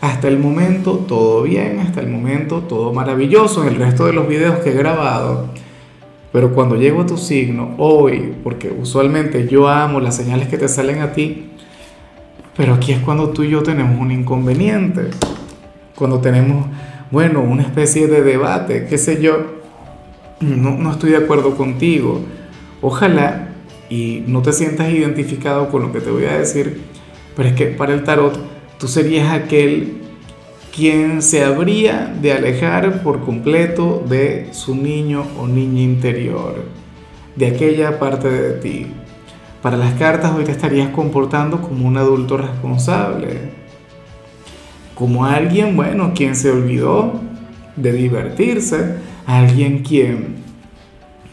hasta el momento todo bien, hasta el momento todo maravilloso en el resto de los videos que he grabado. Pero cuando llego a tu signo, hoy, porque usualmente yo amo las señales que te salen a ti, pero aquí es cuando tú y yo tenemos un inconveniente. Cuando tenemos, bueno, una especie de debate, qué sé yo, no, no estoy de acuerdo contigo. Ojalá y no te sientas identificado con lo que te voy a decir, pero es que para el tarot Tú serías aquel quien se habría de alejar por completo de su niño o niña interior, de aquella parte de ti. Para las cartas hoy te estarías comportando como un adulto responsable, como alguien, bueno, quien se olvidó de divertirse, alguien quien,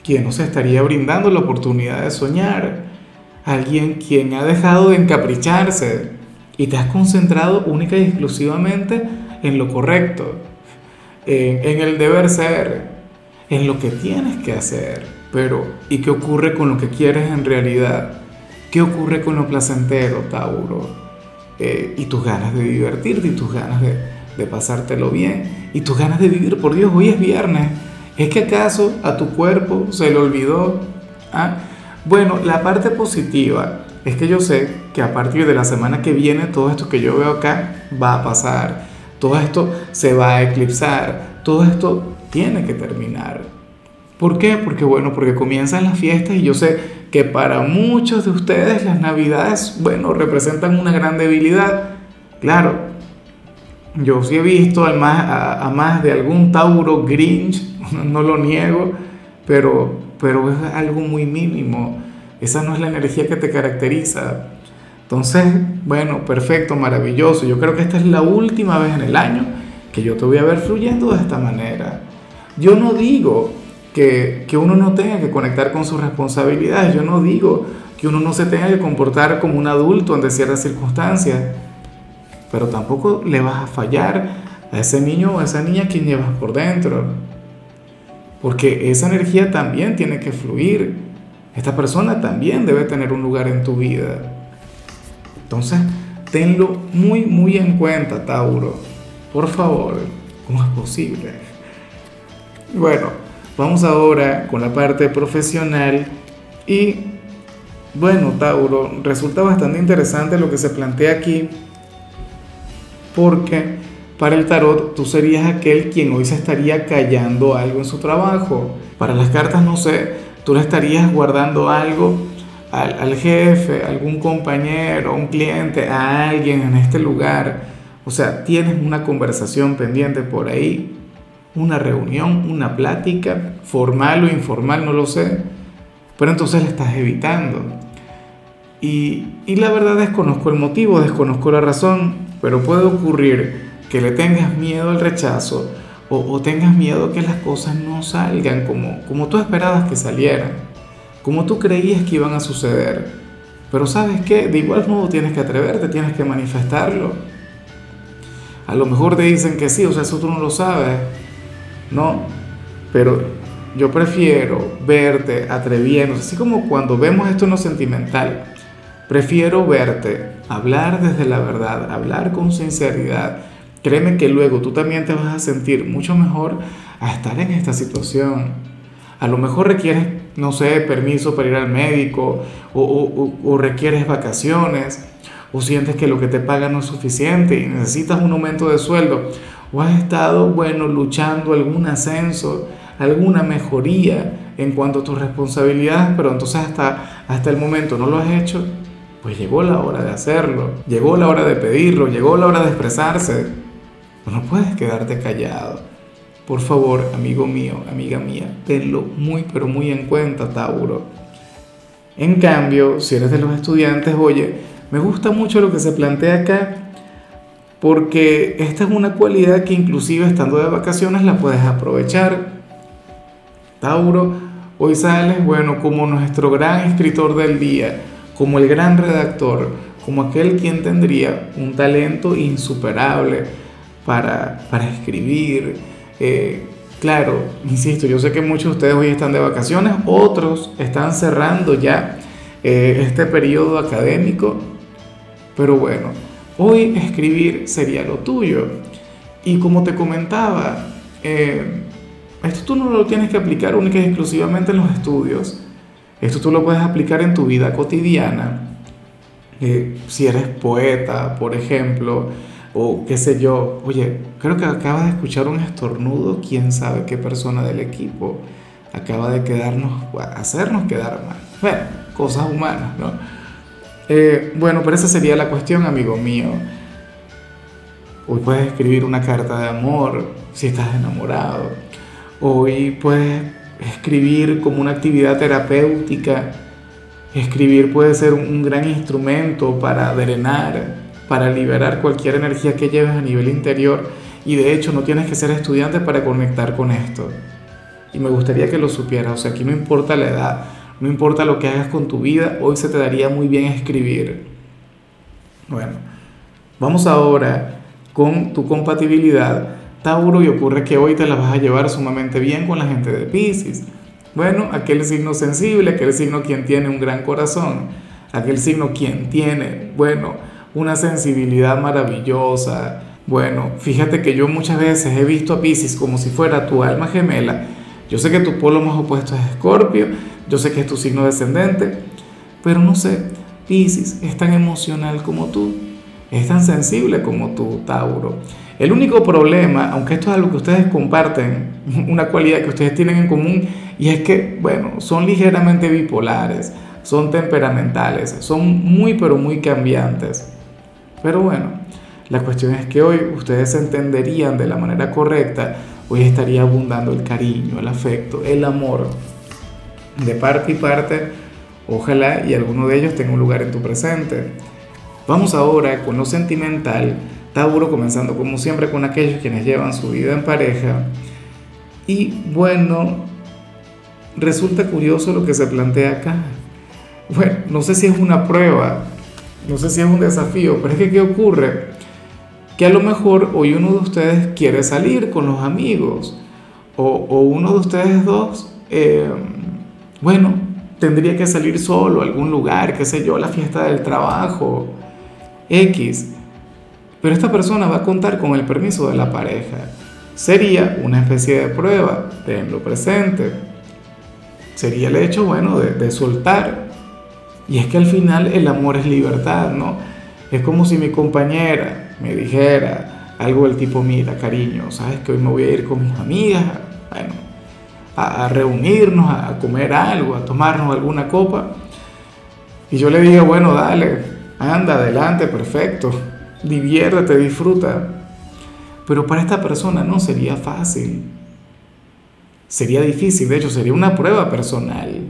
quien nos estaría brindando la oportunidad de soñar, alguien quien ha dejado de encapricharse y te has concentrado única y exclusivamente en lo correcto, en, el deber ser, en lo que tienes que hacer. Pero, ¿y qué ocurre con lo que quieres en realidad? ¿Qué ocurre con lo placentero, Tauro? Eh, y tus ganas de divertirte, y tus ganas de, de pasártelo bien, y tus ganas de vivir. Por Dios, hoy es viernes. ¿Es que acaso a tu cuerpo se le olvidó? ¿Ah? Bueno, la parte positiva es que yo sé que a partir de la semana que viene todo esto que yo veo acá va a pasar, todo esto se va a eclipsar, todo esto tiene que terminar. ¿Por qué? Porque bueno, porque comienzan las fiestas y yo sé que para muchos de ustedes las navidades, bueno, representan una gran debilidad. Claro, yo sí he visto a más, a, más de algún Tauro Grinch, no lo niego, pero, pero es algo muy mínimo. Esa no es la energía que te caracteriza. Entonces, bueno, perfecto, maravilloso. Yo creo que esta es la última vez en el año que yo te voy a ver fluyendo de esta manera. Yo no digo que, que uno no tenga que conectar con sus responsabilidades. Yo no digo que uno no se tenga que comportar como un adulto ante ciertas circunstancias. Pero tampoco le vas a fallar a ese niño o a esa niña que llevas por dentro. Porque esa energía también tiene que fluir. Esta persona también debe tener un lugar en tu vida. Entonces, tenlo muy, muy en cuenta, Tauro. Por favor, ¿cómo es posible? Bueno, vamos ahora con la parte profesional y, bueno, Tauro, resulta bastante interesante lo que se plantea aquí porque para el tarot tú serías aquel quien hoy se estaría callando algo en su trabajo. Para las cartas, no sé, tú le estarías guardando algo al, jefe, algún compañero, a un cliente, a alguien en este lugar. O sea, tienes una conversación pendiente por ahí, una reunión, una plática, formal o informal, no lo sé, pero entonces le estás evitando. Y, y la verdad desconozco el motivo, desconozco la razón, pero puede ocurrir que le tengas miedo al rechazo o, tengas miedo que las cosas no salgan como, como tú esperabas que salieran, como tú creías que iban a suceder. Pero sabes qué, de igual modo tienes que atreverte, tienes que manifestarlo. A lo mejor te dicen que sí, o sea, eso tú no lo sabes, ¿no? Pero yo prefiero verte atreviendo, así como cuando vemos esto en lo sentimental, prefiero verte hablar desde la verdad, hablar con sinceridad, créeme que luego tú también te vas a sentir mucho mejor a estar en esta situación. A lo mejor requieres, no sé, permiso para ir al médico o, requieres vacaciones o sientes que lo que te pagan no es suficiente y necesitas un aumento de sueldo o has estado, bueno, luchando algún ascenso, alguna mejoría en cuanto a tus responsabilidades, pero entonces hasta, hasta el momento no lo has hecho, pues llegó la hora de hacerlo, llegó la hora de pedirlo, llegó la hora de expresarse. No puedes quedarte callado. Por favor, amigo mío, amiga mía, tenlo muy pero muy en cuenta, Tauro. En cambio, si eres de los estudiantes, oye, me gusta mucho lo que se plantea acá, porque esta es una cualidad que inclusive estando de vacaciones la puedes aprovechar. Tauro, hoy sales, bueno, como nuestro gran escritor del día, como el gran redactor, como aquel quien tendría un talento insuperable para, para escribir. Eh, claro, insisto, yo sé que muchos de ustedes hoy están de vacaciones, otros están cerrando ya eh, este periodo académico, pero bueno, hoy escribir sería lo tuyo. Y como te comentaba, eh, esto tú no lo tienes que aplicar única y exclusivamente en los estudios, esto tú lo puedes aplicar en tu vida cotidiana si eres poeta, por ejemplo, o qué sé yo, oye, creo que acaba de escuchar un estornudo, quién sabe qué persona del equipo acaba de quedarnos, hacernos quedar mal. Bueno, cosas humanas, ¿no? Eh, bueno, pero esa sería la cuestión, amigo mío. Hoy puedes escribir una carta de amor si estás enamorado. Hoy puedes escribir como una actividad terapéutica Escribir puede ser un gran instrumento para drenar, para liberar cualquier energía que lleves a nivel interior y de hecho no tienes que ser estudiante para conectar con esto. Y me gustaría que lo supieras, o sea, aquí no importa la edad, no importa lo que hagas con tu vida, hoy se te daría muy bien escribir. Bueno, vamos ahora con tu compatibilidad. Tauro, y ocurre que hoy te la vas a llevar sumamente bien con la gente de Pisces. Bueno, aquel signo sensible, aquel signo quien tiene un gran corazón, aquel signo quien tiene, bueno, una sensibilidad maravillosa. Bueno, fíjate que yo muchas veces he visto a Pisces como si fuera tu alma gemela. Yo sé que tu polo más opuesto es Escorpio, yo sé que es tu signo descendente, pero no sé, Pisces es tan emocional como tú, es tan sensible como tú, Tauro. El único problema, aunque esto es algo que ustedes comparten, una cualidad que ustedes tienen en común, y es que, bueno, son ligeramente bipolares, son temperamentales, son muy pero muy cambiantes. Pero bueno, la cuestión es que hoy ustedes entenderían de la manera correcta, hoy estaría abundando el cariño, el afecto, el amor. De parte y parte, ojalá y alguno de ellos tenga un lugar en tu presente. Vamos ahora con lo sentimental Tauro, comenzando como siempre con aquellos quienes llevan su vida en pareja. Y bueno, resulta curioso lo que se plantea acá. Bueno, no sé si es una prueba, no sé si es un desafío, pero es que ¿qué ocurre? Que a lo mejor hoy uno de ustedes quiere salir con los amigos, o, uno de ustedes dos, eh, bueno, tendría que salir solo a algún lugar, qué sé yo, la fiesta del trabajo, X. Pero esta persona va a contar con el permiso de la pareja. Sería una especie de prueba, tenlo presente. Sería el hecho, bueno, de, soltar. Y es que al final el amor es libertad, ¿no? Es como si mi compañera me dijera algo del tipo, mira, cariño, sabes que hoy me voy a ir con mis amigas, bueno, a, reunirnos, a comer algo, a tomarnos alguna copa. Y yo le digo, bueno, dale, anda, adelante, perfecto diviértete, disfruta. Pero para esta persona no sería fácil. Sería difícil, de hecho sería una prueba personal.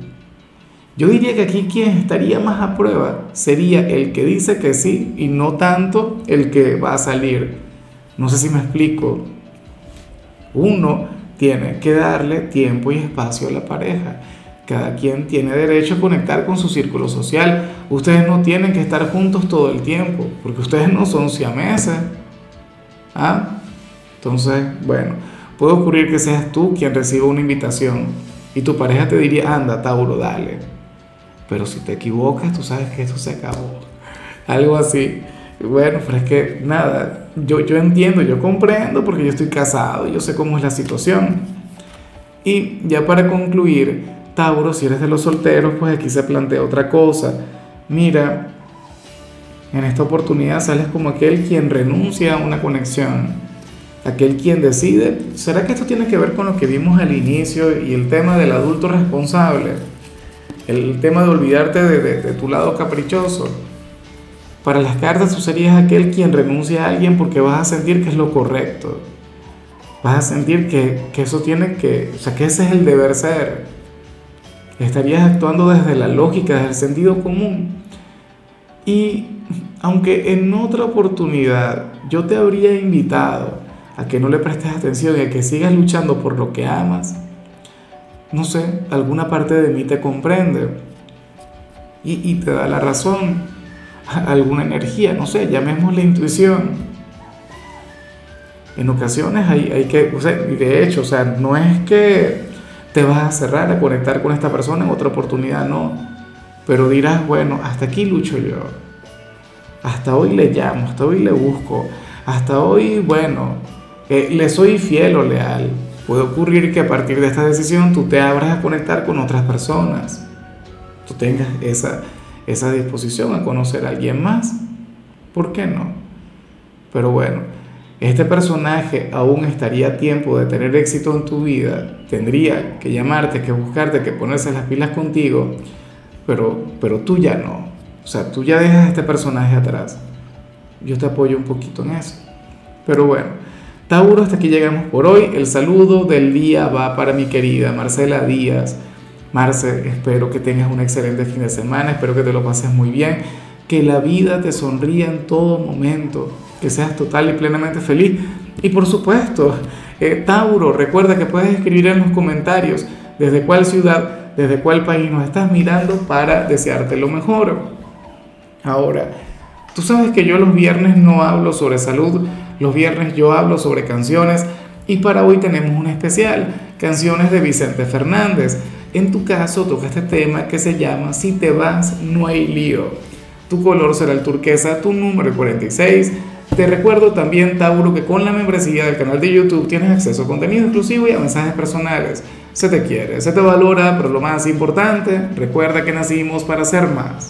Yo diría que aquí quien estaría más a prueba sería el que dice que sí y no tanto el que va a salir. No sé si me explico. Uno tiene que darle tiempo y espacio a la pareja. Cada quien tiene derecho a conectar con su círculo social. Ustedes no tienen que estar juntos todo el tiempo, porque ustedes no son siameses. ¿Ah? Entonces, bueno, puede ocurrir que seas tú quien reciba una invitación y tu pareja te diría, anda, Tauro, dale. Pero si te equivocas, tú sabes que esto se acabó. Algo así. Bueno, pero es que nada, yo, yo entiendo, yo comprendo porque yo estoy casado, yo sé cómo es la situación. Y ya para concluir, Tauro, si eres de los solteros, pues aquí se plantea otra cosa. Mira, en esta oportunidad sales como aquel quien renuncia a una conexión, aquel quien decide. ¿Será que esto tiene que ver con lo que vimos al inicio y el tema del adulto responsable? El tema de olvidarte de, tu lado caprichoso. Para las cartas tú serías aquel quien renuncia a alguien porque vas a sentir que es lo correcto. Vas a sentir que, que eso tiene que, o sea, que ese es el deber ser Estarías actuando desde la lógica, desde el sentido común. Y aunque en otra oportunidad yo te habría invitado a que no le prestes atención y a que sigas luchando por lo que amas, no sé, alguna parte de mí te comprende y, te da la razón, alguna energía, no sé, llamemos la intuición. En ocasiones hay, hay que, o sea, de hecho, o sea, no es que te vas a cerrar a conectar con esta persona en otra oportunidad, no. Pero dirás, bueno, hasta aquí lucho yo. Hasta hoy le llamo, hasta hoy le busco, hasta hoy, bueno, eh, le soy fiel o leal. Puede ocurrir que a partir de esta decisión tú te abras a conectar con otras personas. Tú tengas esa, esa disposición a conocer a alguien más. ¿Por qué no? Pero bueno, este personaje aún estaría a tiempo de tener éxito en tu vida. Tendría que llamarte, que buscarte, que ponerse las pilas contigo. Pero, pero tú ya no. O sea, tú ya dejas a este personaje atrás. Yo te apoyo un poquito en eso. Pero bueno, Tauro, hasta aquí llegamos por hoy. El saludo del día va para mi querida Marcela Díaz. Marce, espero que tengas un excelente fin de semana, espero que te lo pases muy bien, que la vida te sonría en todo momento, que seas total y plenamente feliz. Y por supuesto, eh, Tauro, recuerda que puedes escribir en los comentarios desde cuál ciudad, desde cuál país nos estás mirando para desearte lo mejor. Ahora, tú sabes que yo los viernes no hablo sobre salud, los viernes yo hablo sobre canciones y para hoy tenemos un especial, canciones de Vicente Fernández. En tu caso toca este tema que se llama Si te vas no hay lío. Tu color será el turquesa, tu número 46. Te recuerdo también, Tauro, que con la membresía del canal de YouTube tienes acceso a contenido exclusivo y a mensajes personales. Se te quiere, se te valora, pero lo más importante, recuerda que nacimos para ser más.